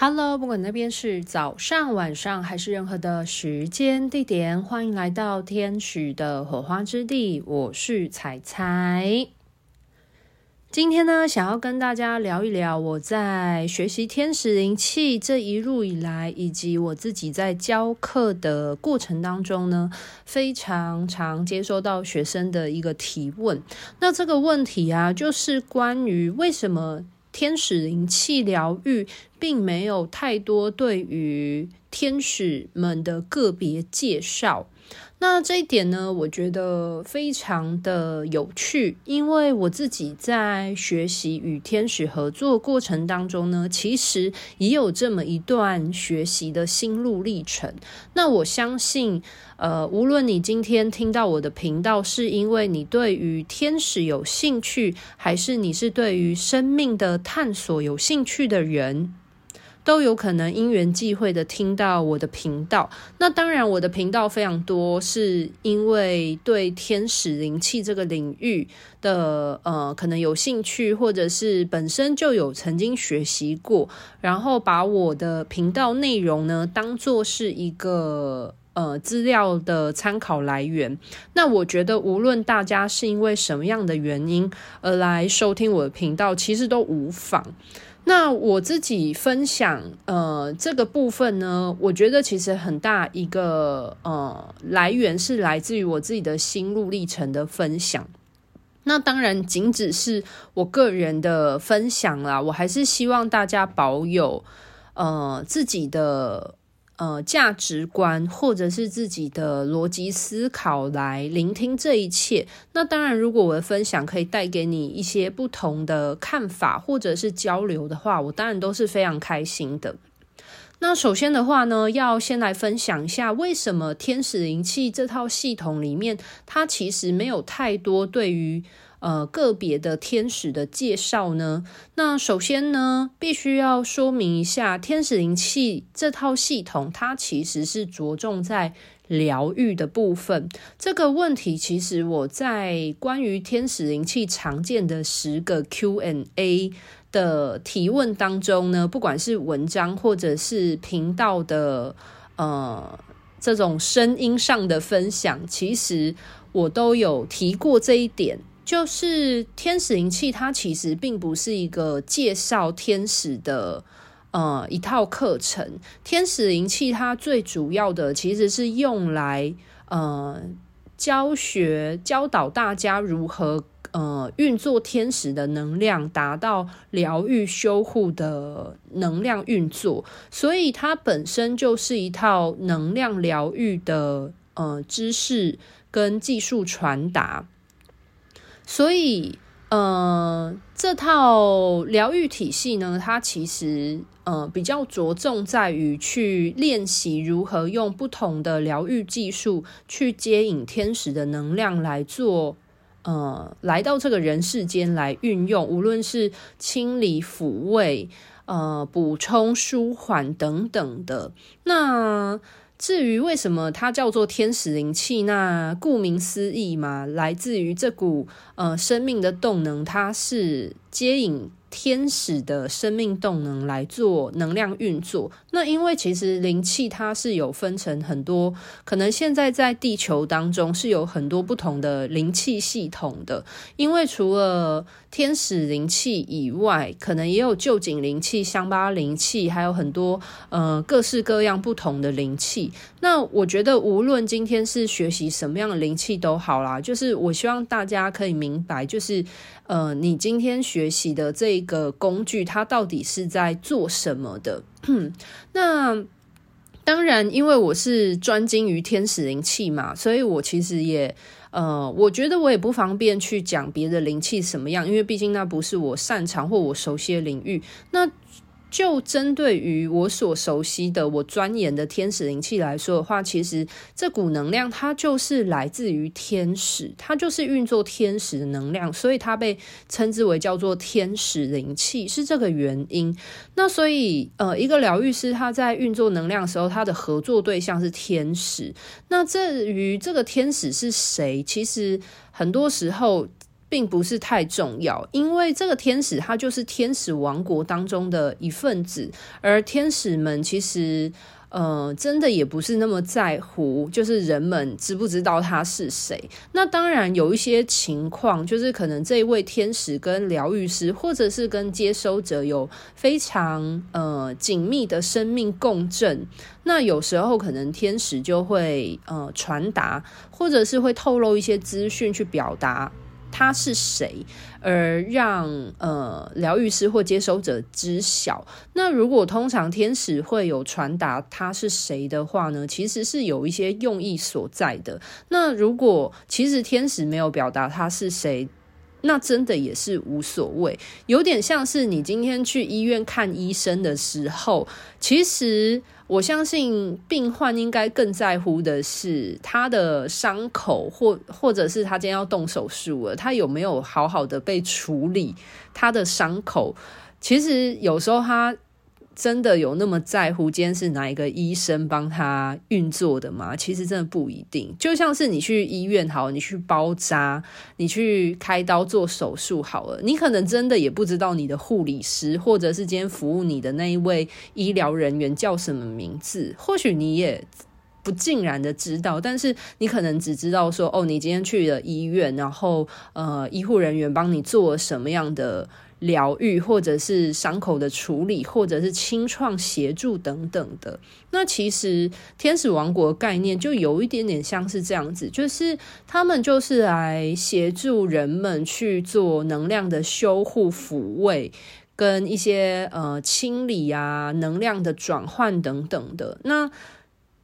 Hello，不管那边是早上、晚上还是任何的时间地点，欢迎来到天使的火花之地。我是彩彩。今天呢，想要跟大家聊一聊我在学习天使灵气这一路以来，以及我自己在教课的过程当中呢，非常常接收到学生的一个提问。那这个问题啊，就是关于为什么天使灵气疗愈并没有太多对于天使们的个别介绍。那这一点呢，我觉得非常的有趣，因为我自己在学习与天使合作过程当中呢，其实也有这么一段学习的心路历程。那我相信，呃，无论你今天听到我的频道，是因为你对于天使有兴趣，还是你是对于生命的探索有兴趣的人。都有可能因缘际会的听到我的频道。那当然，我的频道非常多，是因为对天使灵气这个领域的呃可能有兴趣，或者是本身就有曾经学习过，然后把我的频道内容呢当做是一个呃资料的参考来源。那我觉得，无论大家是因为什么样的原因而来收听我的频道，其实都无妨。那我自己分享，呃，这个部分呢，我觉得其实很大一个呃来源是来自于我自己的心路历程的分享。那当然，仅只是我个人的分享啦，我还是希望大家保有呃自己的。呃，价值观或者是自己的逻辑思考来聆听这一切。那当然，如果我的分享可以带给你一些不同的看法或者是交流的话，我当然都是非常开心的。那首先的话呢，要先来分享一下为什么天使灵气这套系统里面，它其实没有太多对于。呃，个别的天使的介绍呢？那首先呢，必须要说明一下，天使灵气这套系统，它其实是着重在疗愈的部分。这个问题，其实我在关于天使灵气常见的十个 Q&A 的提问当中呢，不管是文章或者是频道的呃这种声音上的分享，其实我都有提过这一点。就是天使灵气，它其实并不是一个介绍天使的呃一套课程。天使灵气它最主要的其实是用来呃教学教导大家如何呃运作天使的能量，达到疗愈修护的能量运作。所以它本身就是一套能量疗愈的呃知识跟技术传达。所以，呃，这套疗愈体系呢，它其实呃比较着重在于去练习如何用不同的疗愈技术去接引天使的能量来做，呃，来到这个人世间来运用，无论是清理、抚慰、呃，补充、舒缓等等的那。至于为什么它叫做天使灵气，那顾名思义嘛，来自于这股呃生命的动能，它是接引。天使的生命动能来做能量运作。那因为其实灵气它是有分成很多，可能现在在地球当中是有很多不同的灵气系统的。因为除了天使灵气以外，可能也有旧井灵气、香巴灵气，还有很多呃各式各样不同的灵气。那我觉得无论今天是学习什么样的灵气都好啦，就是我希望大家可以明白，就是。呃，你今天学习的这个工具，它到底是在做什么的？那当然，因为我是专精于天使灵气嘛，所以我其实也呃，我觉得我也不方便去讲别的灵气什么样，因为毕竟那不是我擅长或我熟悉的领域。那就针对于我所熟悉的、我钻研的天使灵气来说的话，其实这股能量它就是来自于天使，它就是运作天使的能量，所以它被称之为叫做天使灵气，是这个原因。那所以，呃，一个疗愈师他在运作能量的时候，他的合作对象是天使。那至于这个天使是谁，其实很多时候。并不是太重要，因为这个天使他就是天使王国当中的一份子，而天使们其实。呃，真的也不是那么在乎，就是人们知不知道他是谁。那当然有一些情况，就是可能这一位天使跟疗愈师，或者是跟接收者有非常呃紧密的生命共振。那有时候可能天使就会呃传达，或者是会透露一些资讯去表达。他是谁，而让呃疗愈师或接收者知晓。那如果通常天使会有传达他是谁的话呢？其实是有一些用意所在的。那如果其实天使没有表达他是谁，那真的也是无所谓。有点像是你今天去医院看医生的时候，其实。我相信病患应该更在乎的是他的伤口，或或者是他今天要动手术了，他有没有好好的被处理他的伤口？其实有时候他。真的有那么在乎今天是哪一个医生帮他运作的吗？其实真的不一定。就像是你去医院好，你去包扎，你去开刀做手术好了，你可能真的也不知道你的护理师或者是今天服务你的那一位医疗人员叫什么名字。或许你也不尽然的知道，但是你可能只知道说，哦，你今天去了医院，然后呃，医护人员帮你做了什么样的。疗愈，或者是伤口的处理，或者是清创协助等等的。那其实天使王国概念就有一点点像是这样子，就是他们就是来协助人们去做能量的修护、抚慰，跟一些呃清理啊、能量的转换等等的。那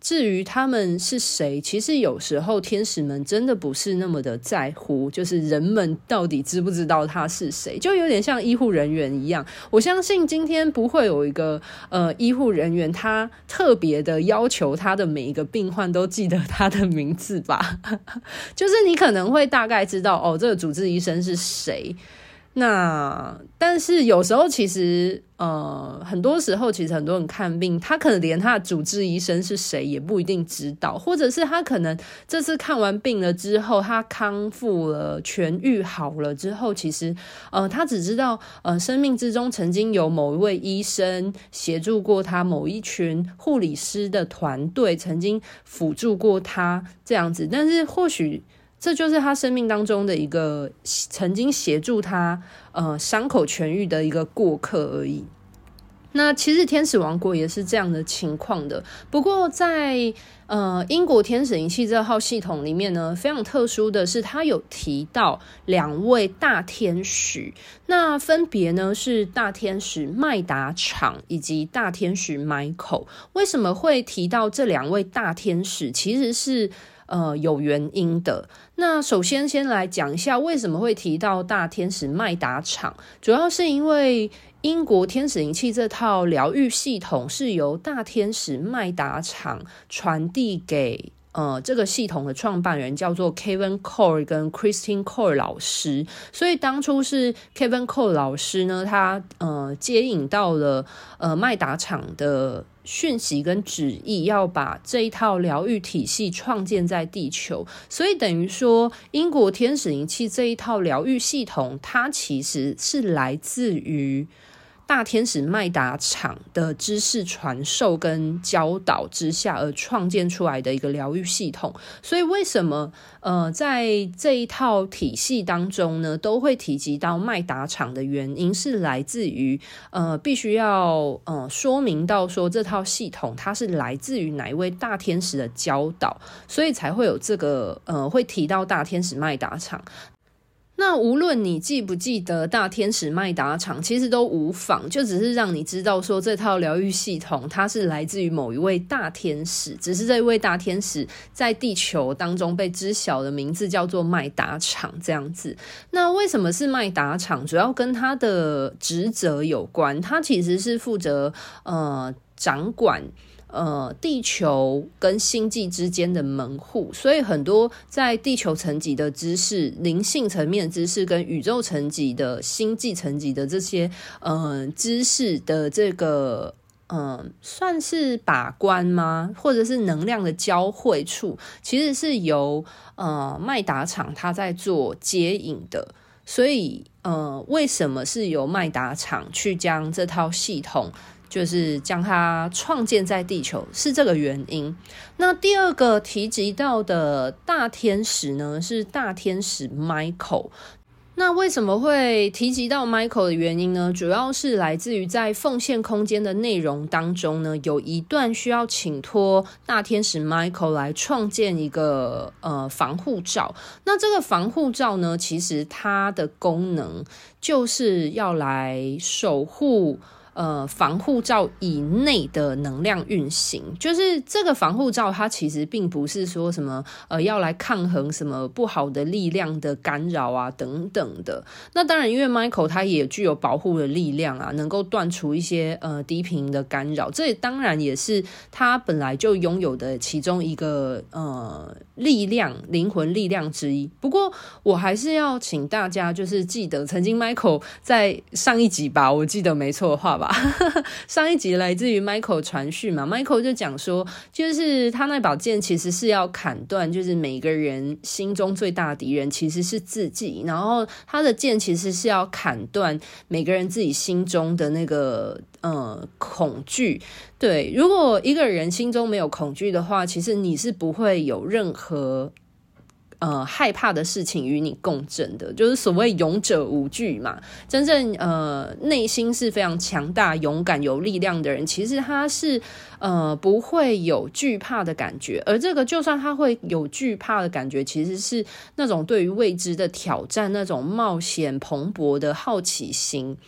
至于他们是谁，其实有时候天使们真的不是那么的在乎，就是人们到底知不知道他是谁，就有点像医护人员一样。我相信今天不会有一个呃医护人员，他特别的要求他的每一个病患都记得他的名字吧？就是你可能会大概知道哦，这个主治医生是谁。那但是有时候其实呃很多时候其实很多人看病，他可能连他的主治医生是谁也不一定知道，或者是他可能这次看完病了之后，他康复了、痊愈好了之后，其实呃他只知道呃生命之中曾经有某一位医生协助过他，某一群护理师的团队曾经辅助过他这样子，但是或许。这就是他生命当中的一个曾经协助他呃伤口痊愈的一个过客而已。那其实天使王国也是这样的情况的。不过在呃英国天使灵气这号系统里面呢，非常特殊的是，他有提到两位大天使，那分别呢是大天使麦达场以及大天使 Michael。为什么会提到这两位大天使？其实是。呃，有原因的。那首先，先来讲一下为什么会提到大天使麦达场，主要是因为英国天使灵气这套疗愈系统是由大天使麦达场传递给。呃，这个系统的创办人叫做 Kevin Cole 跟 Christine Cole 老师，所以当初是 Kevin Cole 老师呢，他呃接引到了呃麦达场的讯息跟旨意，要把这一套疗愈体系创建在地球，所以等于说英国天使灵气这一套疗愈系统，它其实是来自于。大天使麦达场的知识传授跟教导之下而创建出来的一个疗愈系统，所以为什么呃在这一套体系当中呢，都会提及到麦达场的原因是来自于呃必须要呃说明到说这套系统它是来自于哪一位大天使的教导，所以才会有这个呃会提到大天使麦达场。那无论你记不记得大天使麦达场，其实都无妨，就只是让你知道说这套疗愈系统它是来自于某一位大天使，只是这一位大天使在地球当中被知晓的名字叫做麦达场这样子。那为什么是麦达场？主要跟他的职责有关，他其实是负责呃掌管。呃，地球跟星际之间的门户，所以很多在地球层级的知识、灵性层面的知识跟宇宙层级的星际层级的这些呃知识的这个嗯，算是把关吗？或者是能量的交汇处，其实是由呃麦达场他在做接引的。所以呃，为什么是由麦达厂去将这套系统，就是将它创建在地球，是这个原因。那第二个提及到的大天使呢，是大天使 Michael。那为什么会提及到 Michael 的原因呢？主要是来自于在奉献空间的内容当中呢，有一段需要请托大天使 Michael 来创建一个呃防护罩。那这个防护罩呢，其实它的功能就是要来守护。呃，防护罩以内的能量运行，就是这个防护罩，它其实并不是说什么呃要来抗衡什么不好的力量的干扰啊等等的。那当然，因为 Michael 他也具有保护的力量啊，能够断除一些呃低频的干扰，这当然也是他本来就拥有的其中一个呃力量，灵魂力量之一。不过，我还是要请大家就是记得，曾经 Michael 在上一集吧，我记得没错的话 上一集来自于 Michael 传讯嘛，Michael 就讲说，就是他那把剑其实是要砍断，就是每个人心中最大的敌人其实是自己，然后他的剑其实是要砍断每个人自己心中的那个呃恐惧。对，如果一个人心中没有恐惧的话，其实你是不会有任何。呃，害怕的事情与你共振的，就是所谓勇者无惧嘛。真正呃内心是非常强大、勇敢、有力量的人，其实他是呃不会有惧怕的感觉。而这个，就算他会有惧怕的感觉，其实是那种对于未知的挑战、那种冒险蓬勃的好奇心。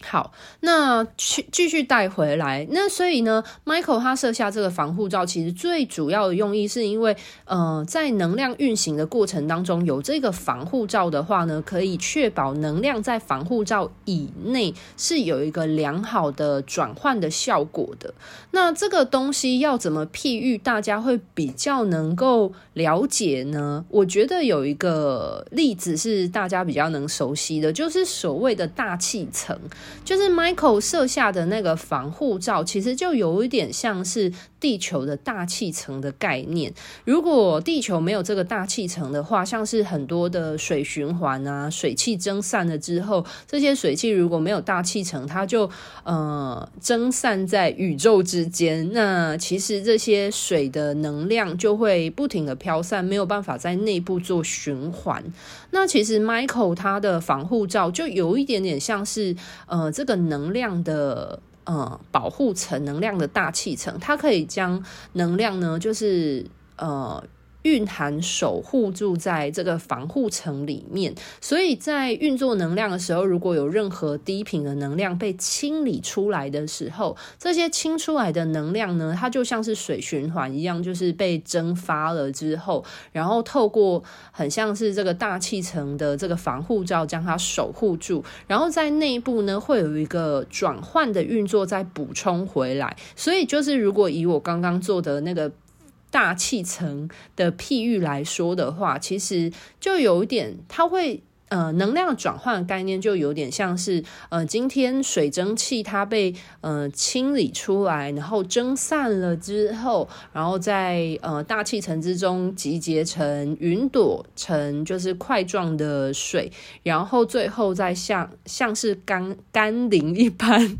好，那去继续带回来。那所以呢，Michael 他设下这个防护罩，其实最主要的用意是因为，呃，在能量运行的过程当中，有这个防护罩的话呢，可以确保能量在防护罩以内是有一个良好的转换的效果的。那这个东西要怎么譬喻，大家会比较能够了解呢？我觉得有一个例子是大家比较能熟悉的，就是所谓的大气层。就是 Michael 设下的那个防护罩，其实就有一点像是地球的大气层的概念。如果地球没有这个大气层的话，像是很多的水循环啊，水汽蒸散了之后，这些水汽如果没有大气层，它就呃蒸散在宇宙之间。那其实这些水的能量就会不停的飘散，没有办法在内部做循环。那其实 Michael 他的防护罩就有一点点像是呃。呃，这个能量的呃保护层，能量的大气层，它可以将能量呢，就是呃。蕴含守护住在这个防护层里面，所以在运作能量的时候，如果有任何低频的能量被清理出来的时候，这些清出来的能量呢，它就像是水循环一样，就是被蒸发了之后，然后透过很像是这个大气层的这个防护罩将它守护住，然后在内部呢会有一个转换的运作再补充回来，所以就是如果以我刚刚做的那个。大气层的譬喻来说的话，其实就有一点，它会呃能量转换概念就有点像是呃今天水蒸气它被呃清理出来，然后蒸散了之后，然后在呃大气层之中集结成云朵，成就是块状的水，然后最后再像像是甘甘霖一般，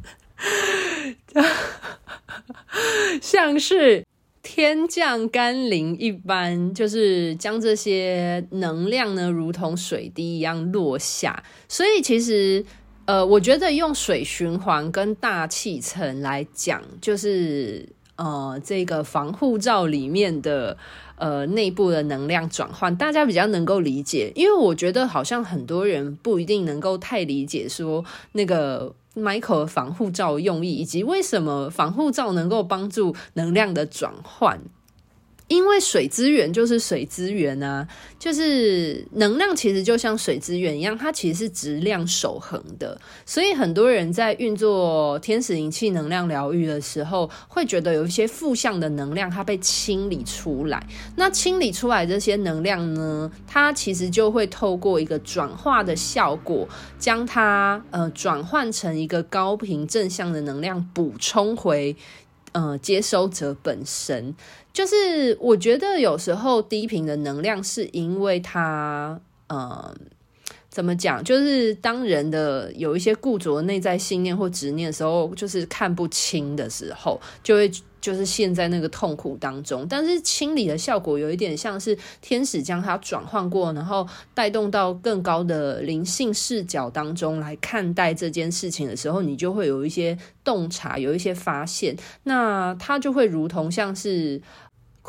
像是。天降甘霖一般，就是将这些能量呢，如同水滴一样落下。所以其实，呃，我觉得用水循环跟大气层来讲，就是呃，这个防护罩里面的呃内部的能量转换，大家比较能够理解。因为我觉得好像很多人不一定能够太理解说那个。Michael 防护罩用意，以及为什么防护罩能够帮助能量的转换。因为水资源就是水资源啊，就是能量其实就像水资源一样，它其实是质量守恒的。所以很多人在运作天使灵气能量疗愈的时候，会觉得有一些负向的能量它被清理出来。那清理出来这些能量呢，它其实就会透过一个转化的效果，将它呃转换成一个高频正向的能量，补充回嗯接收者本身。就是我觉得有时候低频的能量是因为它，嗯，怎么讲？就是当人的有一些固着的内在信念或执念的时候，就是看不清的时候，就会就是陷在那个痛苦当中。但是清理的效果有一点像是天使将它转换过，然后带动到更高的灵性视角当中来看待这件事情的时候，你就会有一些洞察，有一些发现。那它就会如同像是。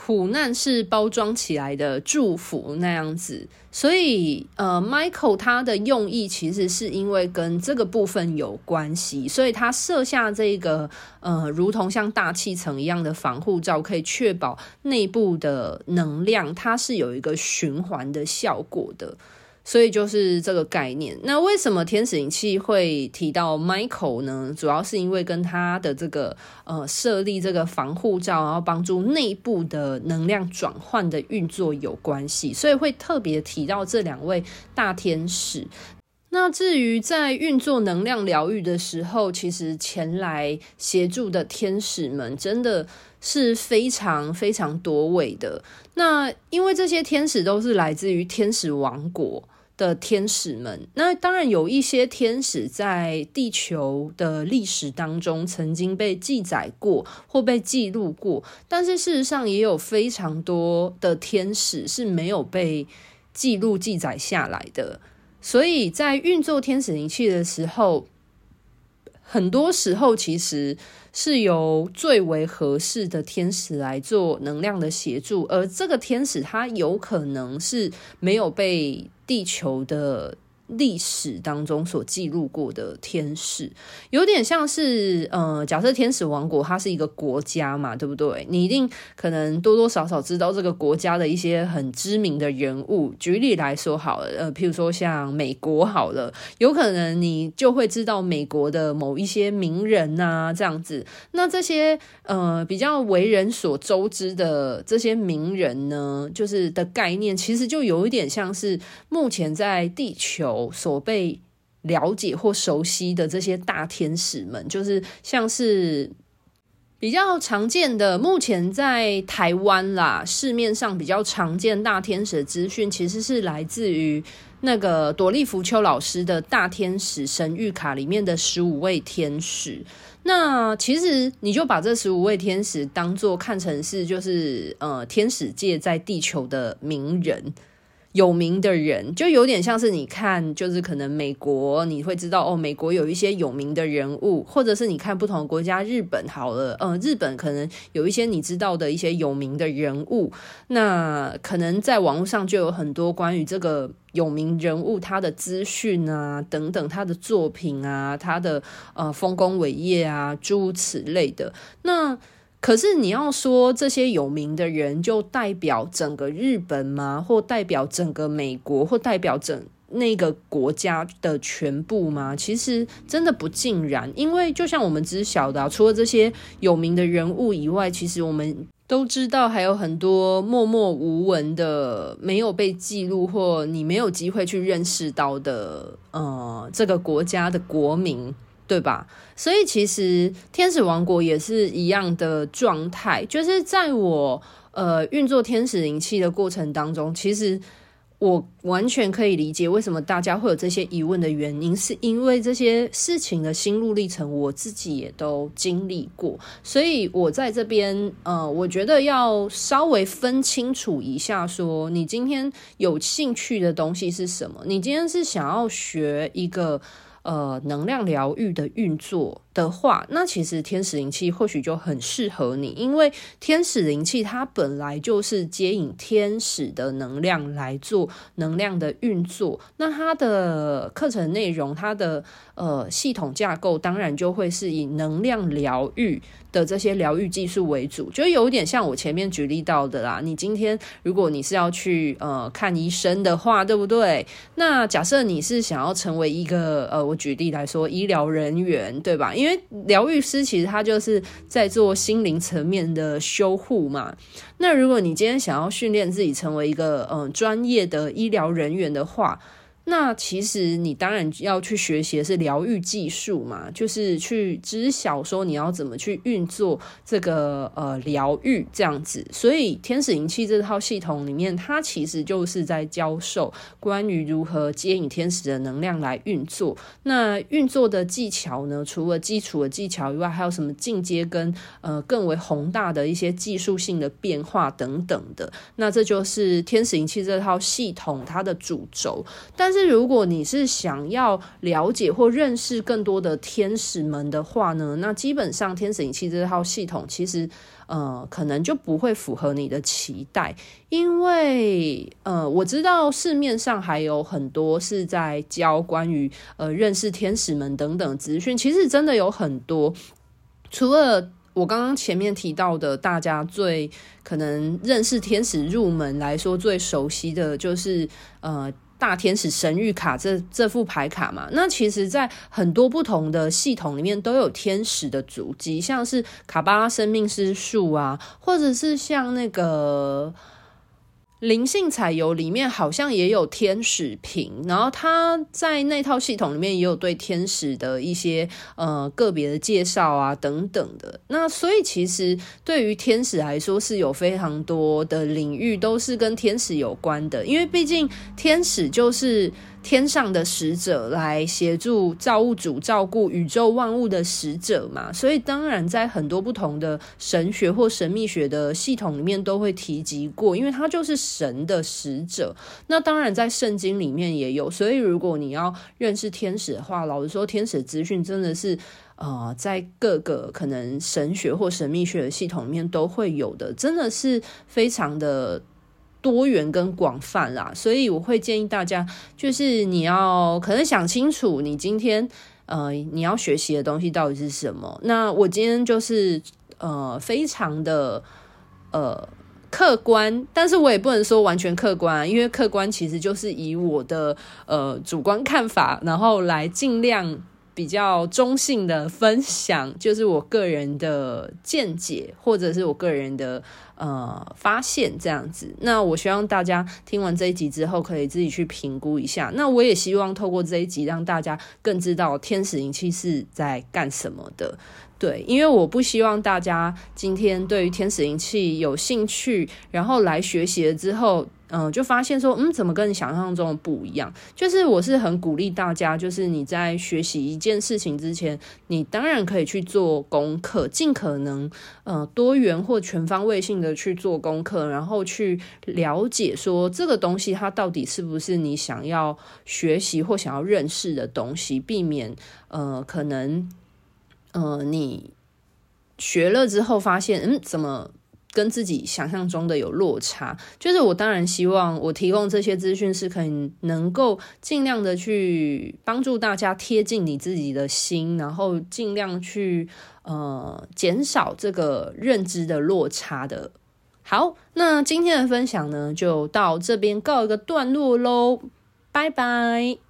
苦难是包装起来的祝福那样子，所以呃，Michael 他的用意其实是因为跟这个部分有关系，所以他设下这个呃，如同像大气层一样的防护罩，可以确保内部的能量它是有一个循环的效果的。所以就是这个概念。那为什么天使灵气会提到 Michael 呢？主要是因为跟他的这个呃设立这个防护罩，然后帮助内部的能量转换的运作有关系，所以会特别提到这两位大天使。那至于在运作能量疗愈的时候，其实前来协助的天使们真的是非常非常多位的。那因为这些天使都是来自于天使王国。的天使们，那当然有一些天使在地球的历史当中曾经被记载过或被记录过，但是事实上也有非常多的天使是没有被记录记载下来的。所以在运作天使灵气的时候，很多时候其实是由最为合适的天使来做能量的协助，而这个天使他有可能是没有被。地球的历史当中所记录过的天使，有点像是，呃，假设天使王国它是一个国家嘛，对不对？你一定可能多多少少知道这个国家的一些很知名的人物。举例来说好了，呃，譬如说像美国好了，有可能你就会知道美国的某一些名人呐，这样子。那这些呃比较为人所周知的这些名人呢，就是的概念，其实就有一点像是目前在地球。所被了解或熟悉的这些大天使们，就是像是比较常见的，目前在台湾啦，市面上比较常见大天使资讯，其实是来自于那个朵莉芙丘老师的大天使神谕卡里面的十五位天使。那其实你就把这十五位天使当做看成是就是呃天使界在地球的名人。有名的人就有点像是你看，就是可能美国你会知道哦，美国有一些有名的人物，或者是你看不同国家，日本好了，嗯、呃，日本可能有一些你知道的一些有名的人物，那可能在网络上就有很多关于这个有名人物他的资讯啊，等等，他的作品啊，他的呃丰功伟业啊，诸此类的，那。可是你要说这些有名的人就代表整个日本吗？或代表整个美国？或代表整那个国家的全部吗？其实真的不尽然，因为就像我们知晓的，除了这些有名的人物以外，其实我们都知道还有很多默默无闻的、没有被记录或你没有机会去认识到的，呃，这个国家的国民。对吧？所以其实天使王国也是一样的状态，就是在我呃运作天使灵气的过程当中，其实我完全可以理解为什么大家会有这些疑问的原因，是因为这些事情的心路历程，我自己也都经历过，所以我在这边呃，我觉得要稍微分清楚一下说，说你今天有兴趣的东西是什么？你今天是想要学一个。呃，能量疗愈的运作的话，那其实天使灵气或许就很适合你，因为天使灵气它本来就是接引天使的能量来做能量的运作。那它的课程内容，它的呃系统架构，当然就会是以能量疗愈的这些疗愈技术为主，就有点像我前面举例到的啦。你今天如果你是要去呃看医生的话，对不对？那假设你是想要成为一个呃。我举例来说，医疗人员对吧？因为疗愈师其实他就是在做心灵层面的修护嘛。那如果你今天想要训练自己成为一个嗯专业的医疗人员的话，那其实你当然要去学习的是疗愈技术嘛，就是去知晓说你要怎么去运作这个呃疗愈这样子。所以天使灵气这套系统里面，它其实就是在教授关于如何接引天使的能量来运作。那运作的技巧呢，除了基础的技巧以外，还有什么进阶跟呃更为宏大的一些技术性的变化等等的。那这就是天使灵气这套系统它的主轴。但是如果你是想要了解或认识更多的天使们的话呢，那基本上天使灵气这套系统其实呃可能就不会符合你的期待，因为呃我知道市面上还有很多是在教关于呃认识天使们等等资讯，其实真的有很多，除了。我刚刚前面提到的，大家最可能认识天使入门来说最熟悉的就是呃大天使神谕卡这这副牌卡嘛。那其实，在很多不同的系统里面都有天使的足迹，像是卡巴拉生命之树啊，或者是像那个。灵性彩油里面好像也有天使瓶，然后它在那套系统里面也有对天使的一些呃个别的介绍啊等等的。那所以其实对于天使来说是有非常多的领域都是跟天使有关的，因为毕竟天使就是。天上的使者来协助造物主照顾宇宙万物的使者嘛，所以当然在很多不同的神学或神秘学的系统里面都会提及过，因为他就是神的使者。那当然在圣经里面也有，所以如果你要认识天使的话，老实说，天使资讯真的是呃，在各个可能神学或神秘学的系统里面都会有的，真的是非常的。多元跟广泛啦，所以我会建议大家，就是你要可能想清楚，你今天呃你要学习的东西到底是什么。那我今天就是呃非常的呃客观，但是我也不能说完全客观，因为客观其实就是以我的呃主观看法，然后来尽量。比较中性的分享，就是我个人的见解，或者是我个人的呃发现这样子。那我希望大家听完这一集之后，可以自己去评估一下。那我也希望透过这一集，让大家更知道天使灵气是在干什么的。对，因为我不希望大家今天对于天使灵气有兴趣，然后来学习了之后。嗯，就发现说，嗯，怎么跟你想象中的不一样？就是我是很鼓励大家，就是你在学习一件事情之前，你当然可以去做功课，尽可能呃多元或全方位性的去做功课，然后去了解说这个东西它到底是不是你想要学习或想要认识的东西，避免呃可能呃你学了之后发现，嗯，怎么？跟自己想象中的有落差，就是我当然希望我提供这些资讯是可以能够尽量的去帮助大家贴近你自己的心，然后尽量去呃减少这个认知的落差的。好，那今天的分享呢，就到这边告一个段落喽，拜拜。